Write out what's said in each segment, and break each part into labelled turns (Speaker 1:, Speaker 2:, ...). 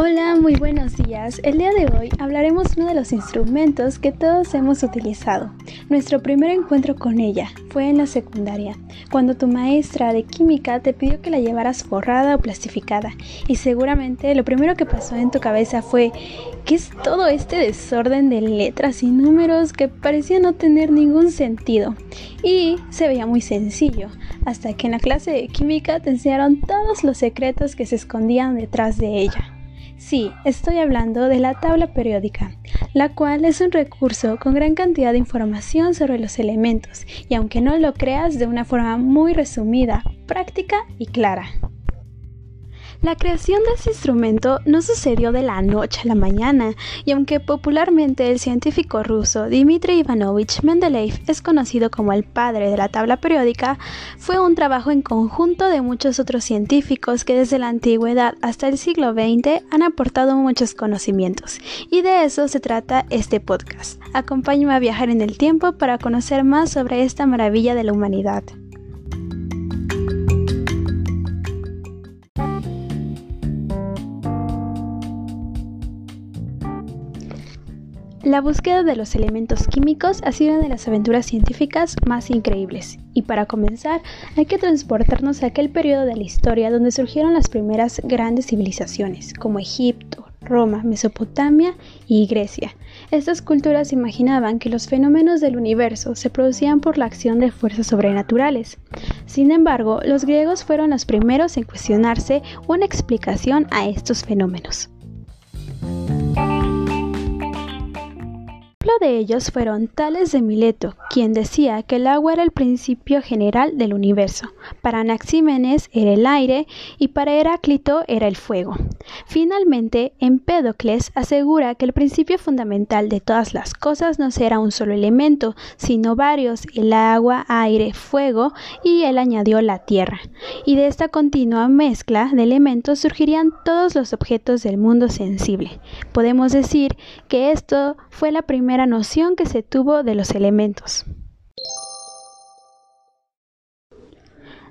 Speaker 1: Hola, muy buenos días. El día de hoy hablaremos uno de los instrumentos que todos hemos utilizado. Nuestro primer encuentro con ella fue en la secundaria, cuando tu maestra de química te pidió que la llevaras forrada o plastificada. Y seguramente lo primero que pasó en tu cabeza fue, ¿qué es todo este desorden de letras y números que parecía no tener ningún sentido? Y se veía muy sencillo, hasta que en la clase de química te enseñaron todos los secretos que se escondían detrás de ella. Sí, estoy hablando de la tabla periódica, la cual es un recurso con gran cantidad de información sobre los elementos y aunque no lo creas de una forma muy resumida, práctica y clara. La creación de este instrumento no sucedió de la noche a la mañana, y aunque popularmente el científico ruso Dmitry Ivanovich Mendeleev es conocido como el padre de la tabla periódica, fue un trabajo en conjunto de muchos otros científicos que desde la antigüedad hasta el siglo XX han aportado muchos conocimientos, y de eso se trata este podcast. Acompáñame a viajar en el tiempo para conocer más sobre esta maravilla de la humanidad. La búsqueda de los elementos químicos ha sido una de las aventuras científicas más increíbles. Y para comenzar, hay que transportarnos a aquel periodo de la historia donde surgieron las primeras grandes civilizaciones, como Egipto, Roma, Mesopotamia y Grecia. Estas culturas imaginaban que los fenómenos del universo se producían por la acción de fuerzas sobrenaturales. Sin embargo, los griegos fueron los primeros en cuestionarse una explicación a estos fenómenos. De ellos fueron Tales de Mileto, quien decía que el agua era el principio general del universo, para Anaxímenes era el aire y para Heráclito era el fuego. Finalmente, Empédocles asegura que el principio fundamental de todas las cosas no será un solo elemento, sino varios, el agua, aire, fuego, y él añadió la tierra. Y de esta continua mezcla de elementos surgirían todos los objetos del mundo sensible. Podemos decir que esto fue la primera noción que se tuvo de los elementos.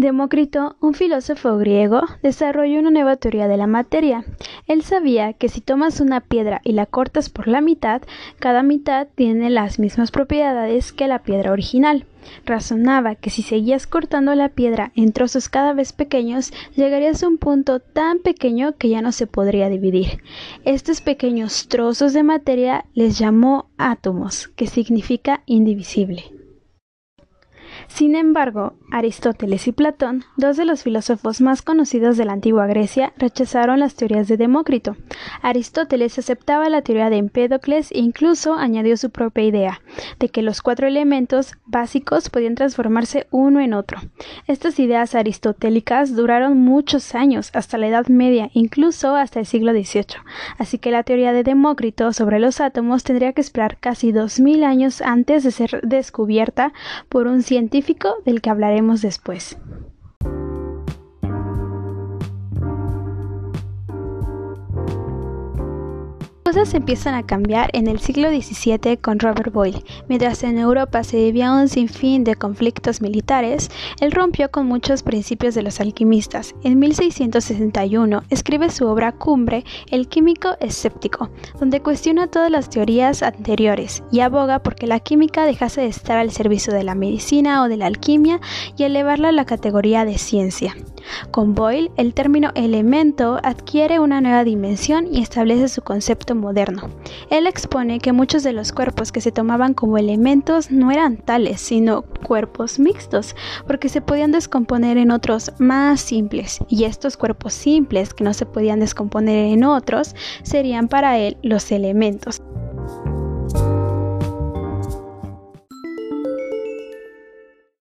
Speaker 1: Demócrito, un filósofo griego, desarrolló una nueva teoría de la materia. Él sabía que si tomas una piedra y la cortas por la mitad, cada mitad tiene las mismas propiedades que la piedra original. Razonaba que si seguías cortando la piedra en trozos cada vez pequeños, llegarías a un punto tan pequeño que ya no se podría dividir. Estos pequeños trozos de materia les llamó átomos, que significa indivisible. Sin embargo, Aristóteles y Platón, dos de los filósofos más conocidos de la antigua Grecia, rechazaron las teorías de Demócrito. Aristóteles aceptaba la teoría de Empédocles e incluso añadió su propia idea, de que los cuatro elementos básicos podían transformarse uno en otro. Estas ideas aristotélicas duraron muchos años, hasta la Edad Media, incluso hasta el siglo XVIII, así que la teoría de Demócrito sobre los átomos tendría que esperar casi dos mil años antes de ser descubierta por un científico del que hablaremos después. Cosas empiezan a cambiar en el siglo XVII con Robert Boyle. Mientras en Europa se vivía un sinfín de conflictos militares, él rompió con muchos principios de los alquimistas. En 1661 escribe su obra cumbre, El químico escéptico, donde cuestiona todas las teorías anteriores y aboga porque la química dejase de estar al servicio de la medicina o de la alquimia y elevarla a la categoría de ciencia. Con Boyle, el término elemento adquiere una nueva dimensión y establece su concepto moderno. Él expone que muchos de los cuerpos que se tomaban como elementos no eran tales, sino cuerpos mixtos, porque se podían descomponer en otros más simples, y estos cuerpos simples que no se podían descomponer en otros serían para él los elementos.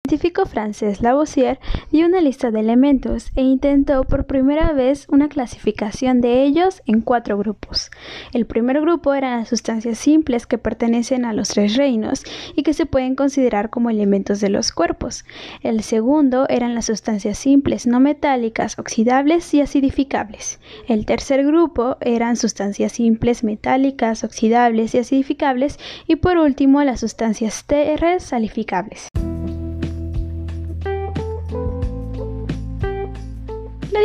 Speaker 1: Científico francés Lavoisier dio una lista de elementos e intentó por primera vez una clasificación de ellos en cuatro grupos. El primer grupo eran las sustancias simples que pertenecen a los tres reinos y que se pueden considerar como elementos de los cuerpos. El segundo eran las sustancias simples no metálicas, oxidables y acidificables. El tercer grupo eran sustancias simples metálicas, oxidables y acidificables y por último las sustancias TR salificables.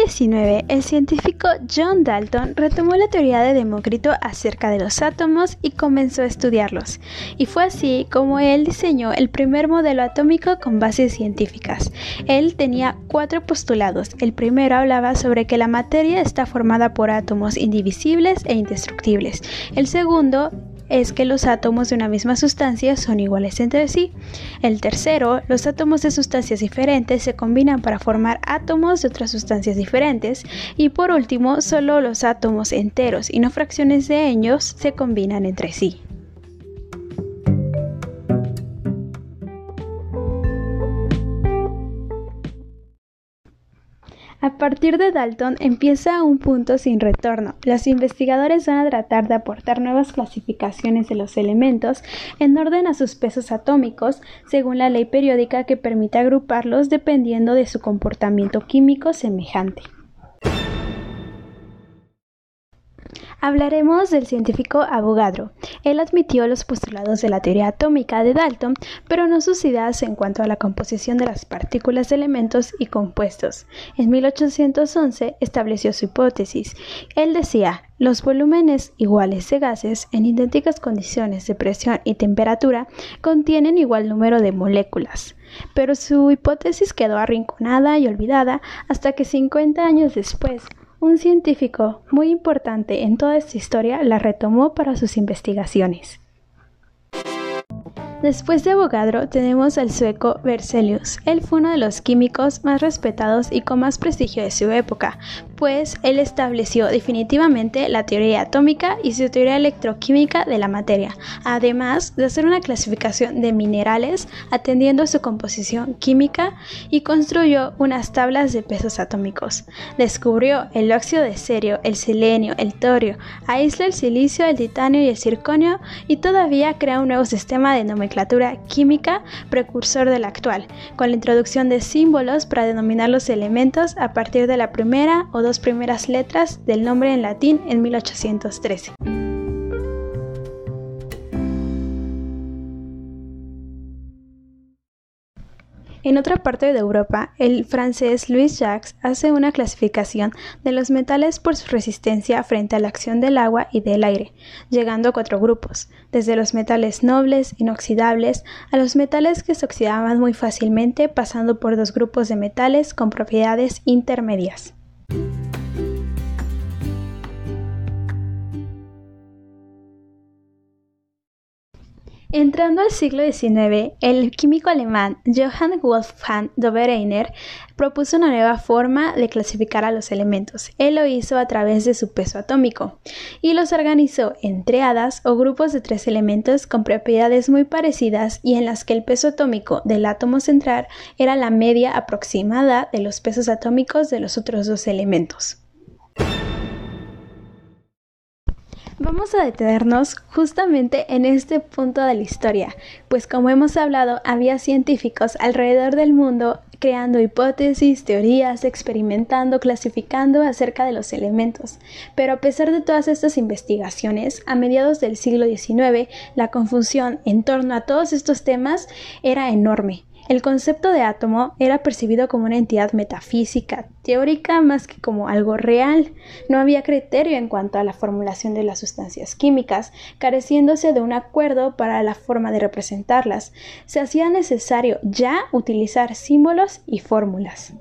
Speaker 1: XIX, el científico John Dalton retomó la teoría de Demócrito acerca de los átomos y comenzó a estudiarlos. Y fue así como él diseñó el primer modelo atómico con bases científicas. Él tenía cuatro postulados. El primero hablaba sobre que la materia está formada por átomos indivisibles e indestructibles. El segundo es que los átomos de una misma sustancia son iguales entre sí. El tercero, los átomos de sustancias diferentes se combinan para formar átomos de otras sustancias diferentes. Y por último, solo los átomos enteros y no fracciones de ellos se combinan entre sí. A partir de Dalton empieza un punto sin retorno. Los investigadores van a tratar de aportar nuevas clasificaciones de los elementos en orden a sus pesos atómicos, según la ley periódica que permite agruparlos dependiendo de su comportamiento químico semejante. Hablaremos del científico Avogadro. Él admitió los postulados de la teoría atómica de Dalton, pero no sus ideas en cuanto a la composición de las partículas de elementos y compuestos. En 1811 estableció su hipótesis. Él decía, los volúmenes iguales de gases en idénticas condiciones de presión y temperatura contienen igual número de moléculas. Pero su hipótesis quedó arrinconada y olvidada hasta que 50 años después un científico muy importante en toda esta historia la retomó para sus investigaciones. Después de Avogadro tenemos al sueco Berzelius. Él fue uno de los químicos más respetados y con más prestigio de su época, pues él estableció definitivamente la teoría atómica y su teoría electroquímica de la materia, además de hacer una clasificación de minerales atendiendo a su composición química y construyó unas tablas de pesos atómicos. Descubrió el óxido de cerio, el selenio, el torio, aisló el silicio, el titanio y el circonio y todavía crea un nuevo sistema de nomenclatura química precursor del actual, con la introducción de símbolos para denominar los elementos a partir de la primera o dos primeras letras del nombre en latín en 1813. En otra parte de Europa, el francés Louis Jacques hace una clasificación de los metales por su resistencia frente a la acción del agua y del aire, llegando a cuatro grupos, desde los metales nobles, inoxidables, a los metales que se oxidaban muy fácilmente, pasando por dos grupos de metales con propiedades intermedias. Entrando al siglo XIX, el químico alemán Johann Wolfgang Dobereiner propuso una nueva forma de clasificar a los elementos. Él lo hizo a través de su peso atómico y los organizó en triadas o grupos de tres elementos con propiedades muy parecidas y en las que el peso atómico del átomo central era la media aproximada de los pesos atómicos de los otros dos elementos. Vamos a detenernos justamente en este punto de la historia, pues como hemos hablado, había científicos alrededor del mundo creando hipótesis, teorías, experimentando, clasificando acerca de los elementos. Pero a pesar de todas estas investigaciones, a mediados del siglo XIX, la confusión en torno a todos estos temas era enorme. El concepto de átomo era percibido como una entidad metafísica, teórica más que como algo real. No había criterio en cuanto a la formulación de las sustancias químicas, careciéndose de un acuerdo para la forma de representarlas. Se hacía necesario ya utilizar símbolos y fórmulas.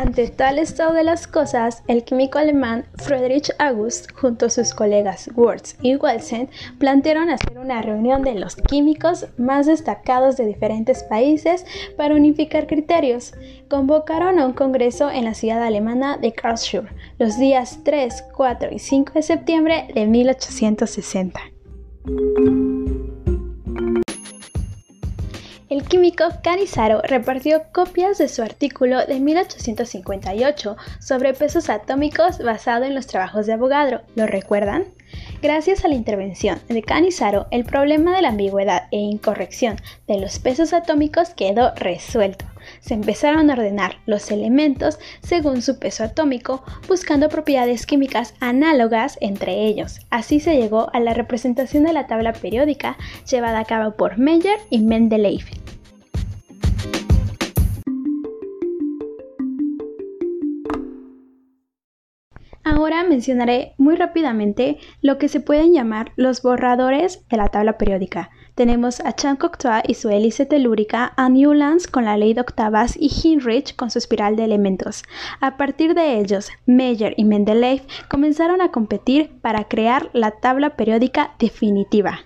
Speaker 1: Ante tal estado de las cosas, el químico alemán Friedrich August, junto a sus colegas Wurtz y Welsen, plantearon hacer una reunión de los químicos más destacados de diferentes países para unificar criterios. Convocaron a un congreso en la ciudad alemana de Karlsruhe los días 3, 4 y 5 de septiembre de 1860. El químico Canizaro repartió copias de su artículo de 1858 sobre pesos atómicos basado en los trabajos de Avogadro. ¿Lo recuerdan? Gracias a la intervención de Canizaro, el problema de la ambigüedad e incorrección de los pesos atómicos quedó resuelto. Se empezaron a ordenar los elementos según su peso atómico, buscando propiedades químicas análogas entre ellos. Así se llegó a la representación de la tabla periódica llevada a cabo por Meyer y Mendeleev. Ahora mencionaré muy rápidamente lo que se pueden llamar los borradores de la tabla periódica. Tenemos a Chan Cocteau y su hélice telúrica, a Newlands con la ley de octavas y Heinrich con su espiral de elementos. A partir de ellos, Meyer y Mendeleev comenzaron a competir para crear la tabla periódica definitiva.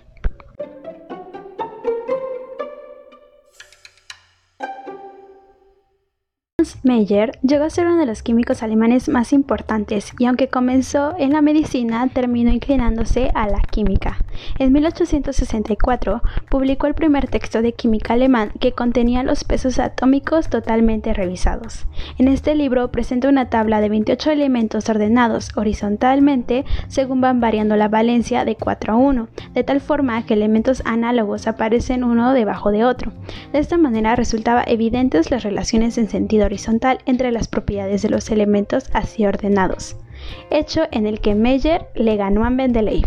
Speaker 1: Meyer llegó a ser uno de los químicos alemanes más importantes y aunque comenzó en la medicina, terminó inclinándose a la química. En 1864 publicó el primer texto de química alemán que contenía los pesos atómicos totalmente revisados. En este libro presenta una tabla de 28 elementos ordenados horizontalmente según van variando la valencia de 4 a 1, de tal forma que elementos análogos aparecen uno debajo de otro. De esta manera resultaba evidentes las relaciones en sentido horizontal entre las propiedades de los elementos así ordenados, hecho en el que Meyer le ganó a Mendeleev.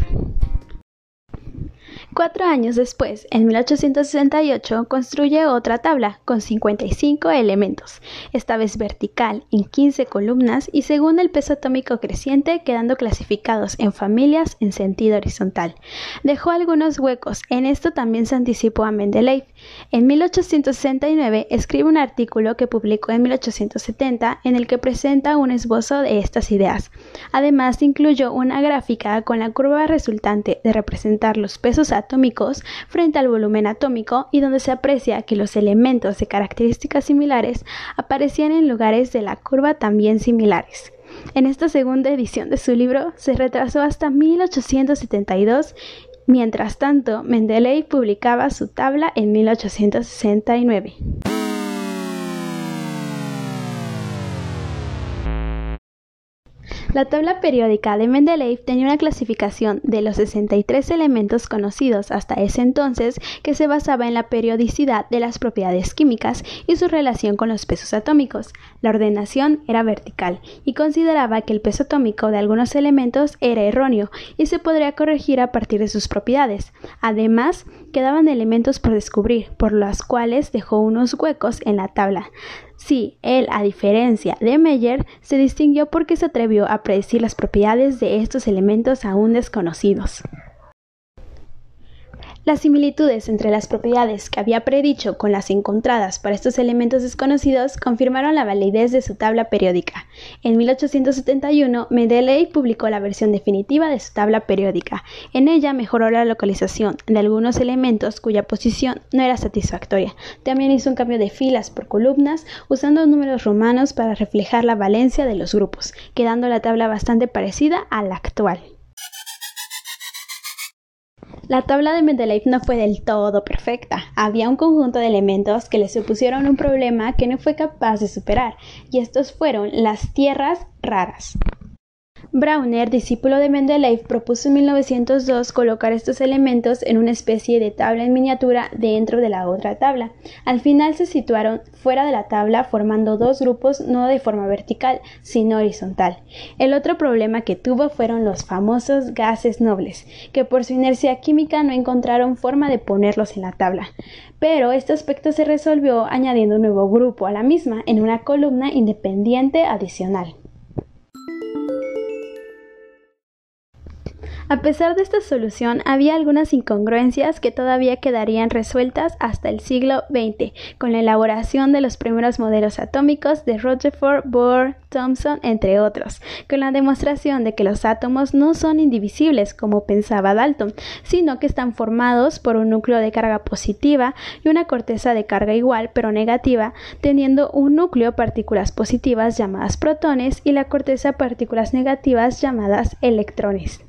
Speaker 1: Cuatro años después, en 1868, construye otra tabla con 55 elementos, esta vez vertical, en 15 columnas y según el peso atómico creciente, quedando clasificados en familias en sentido horizontal. Dejó algunos huecos, en esto también se anticipó a Mendeleev. En 1869 escribe un artículo que publicó en 1870 en el que presenta un esbozo de estas ideas. Además, incluyó una gráfica con la curva resultante de representar los pesos atómicos atómicos frente al volumen atómico y donde se aprecia que los elementos de características similares aparecían en lugares de la curva también similares. En esta segunda edición de su libro se retrasó hasta 1872 Mientras tanto, Mendeleev publicaba su tabla en 1869. La tabla periódica de Mendeleev tenía una clasificación de los 63 elementos conocidos hasta ese entonces que se basaba en la periodicidad de las propiedades químicas y su relación con los pesos atómicos. La ordenación era vertical y consideraba que el peso atómico de algunos elementos era erróneo y se podría corregir a partir de sus propiedades. Además, quedaban elementos por descubrir, por los cuales dejó unos huecos en la tabla. Sí, él, a diferencia de Meyer, se distinguió porque se atrevió a predecir las propiedades de estos elementos aún desconocidos. Las similitudes entre las propiedades que había predicho con las encontradas para estos elementos desconocidos confirmaron la validez de su tabla periódica. En 1871, Mendeleev publicó la versión definitiva de su tabla periódica. En ella mejoró la localización de algunos elementos cuya posición no era satisfactoria. También hizo un cambio de filas por columnas usando números romanos para reflejar la valencia de los grupos, quedando la tabla bastante parecida a la actual. La tabla de Mendeleev no fue del todo perfecta. Había un conjunto de elementos que le supusieron un problema que no fue capaz de superar, y estos fueron las tierras raras. Brauner, discípulo de Mendeleev, propuso en 1902 colocar estos elementos en una especie de tabla en miniatura dentro de la otra tabla. Al final se situaron fuera de la tabla formando dos grupos no de forma vertical, sino horizontal. El otro problema que tuvo fueron los famosos gases nobles, que por su inercia química no encontraron forma de ponerlos en la tabla. Pero este aspecto se resolvió añadiendo un nuevo grupo a la misma en una columna independiente adicional. A pesar de esta solución, había algunas incongruencias que todavía quedarían resueltas hasta el siglo XX, con la elaboración de los primeros modelos atómicos de Rutherford, Bohr, Thomson, entre otros, con la demostración de que los átomos no son indivisibles como pensaba Dalton, sino que están formados por un núcleo de carga positiva y una corteza de carga igual pero negativa, teniendo un núcleo partículas positivas llamadas protones y la corteza partículas negativas llamadas electrones.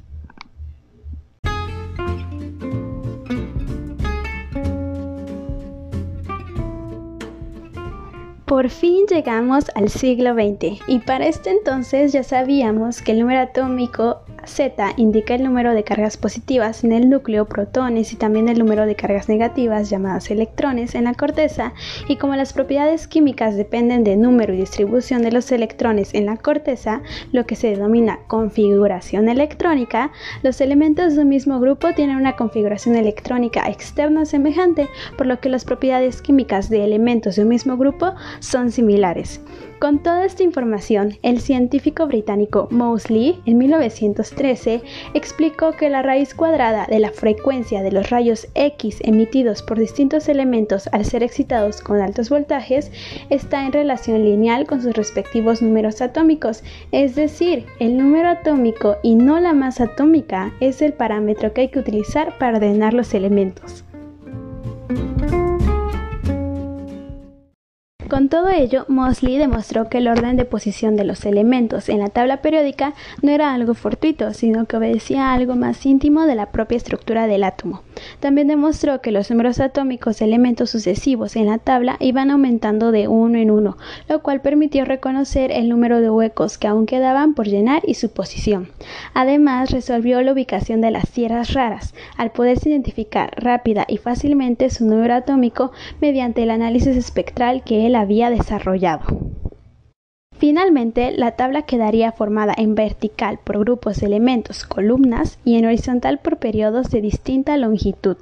Speaker 1: Por fin llegamos al siglo XX y para este entonces ya sabíamos que el número atómico Z indica el número de cargas positivas en el núcleo, protones y también el número de cargas negativas llamadas electrones en la corteza. Y como las propiedades químicas dependen del número y distribución de los electrones en la corteza, lo que se denomina configuración electrónica, los elementos de un mismo grupo tienen una configuración electrónica externa semejante, por lo que las propiedades químicas de elementos de un mismo grupo son similares. Con toda esta información, el científico británico Moseley en 1913 explicó que la raíz cuadrada de la frecuencia de los rayos X emitidos por distintos elementos al ser excitados con altos voltajes está en relación lineal con sus respectivos números atómicos, es decir, el número atómico y no la masa atómica es el parámetro que hay que utilizar para ordenar los elementos. Con todo ello, Mosley demostró que el orden de posición de los elementos en la tabla periódica no era algo fortuito, sino que obedecía a algo más íntimo de la propia estructura del átomo. También demostró que los números atómicos de elementos sucesivos en la tabla iban aumentando de uno en uno, lo cual permitió reconocer el número de huecos que aún quedaban por llenar y su posición. Además, resolvió la ubicación de las tierras raras, al poderse identificar rápida y fácilmente su número atómico mediante el análisis espectral que él había desarrollado. Finalmente, la tabla quedaría formada en vertical por grupos de elementos, columnas, y en horizontal por periodos de distinta longitud.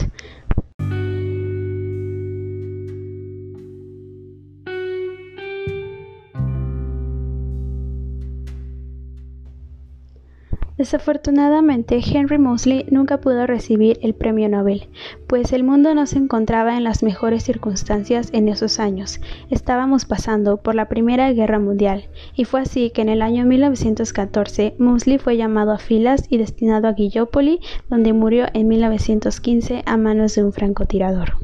Speaker 1: Desafortunadamente, Henry Moseley nunca pudo recibir el premio Nobel, pues el mundo no se encontraba en las mejores circunstancias en esos años. Estábamos pasando por la Primera Guerra Mundial, y fue así que en el año 1914 Moseley fue llamado a filas y destinado a Gallipoli, donde murió en 1915 a manos de un francotirador.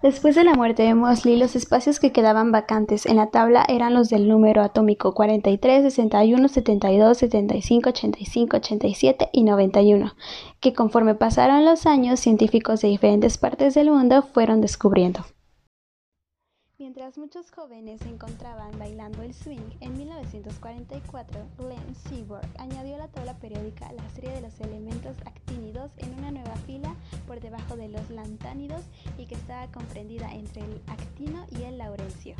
Speaker 1: Después de la muerte de Mosley, los espacios que quedaban vacantes en la tabla eran los del número atómico 43, 61, 72, 75, 85, 87 y 91, que conforme pasaron los años, científicos de diferentes partes del mundo fueron descubriendo. Mientras muchos jóvenes se encontraban bailando el swing, en 1944 Glenn Seaborg añadió a la tabla periódica la serie de los elementos actínidos en una nueva fila por debajo de los lantánidos y que estaba comprendida entre el actino y el laurencio.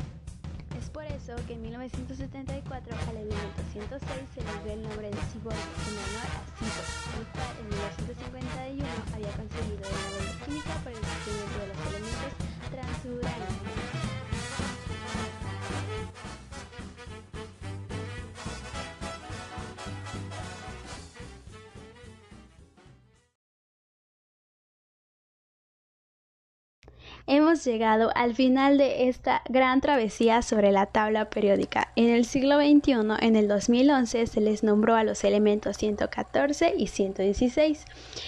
Speaker 1: Es por eso que en 1974 al elemento 106 se le dio el nombre de Seaborg en honor a Seaborg, el cual en 1951 había conseguido el Nobel de Química por el descubrimiento de los elementos transuranos. Hemos llegado al final de esta gran travesía sobre la tabla periódica. En el siglo XXI, en el 2011, se les nombró a los elementos 114 y 116.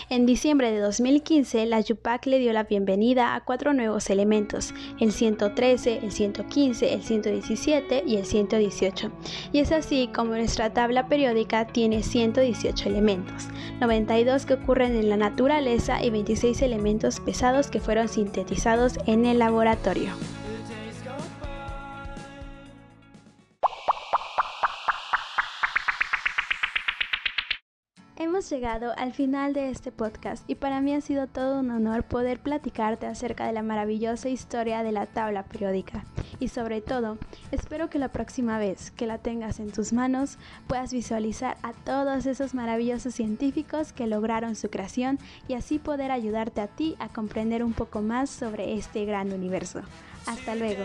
Speaker 1: En diciembre de 2015, la YUPAC le dio la bienvenida a cuatro nuevos elementos, el 113, el 115, el 117 y el 118. Y es así como nuestra tabla periódica tiene 118 elementos, 92 que ocurren en la naturaleza y 26 elementos pesados que fueron sintetizados en el laboratorio. Hemos llegado al final de este podcast y para mí ha sido todo un honor poder platicarte acerca de la maravillosa historia de la tabla periódica y sobre todo espero que la próxima vez que la tengas en tus manos puedas visualizar a todos esos maravillosos científicos que lograron su creación y así poder ayudarte a ti a comprender un poco más sobre este gran universo. Hasta luego.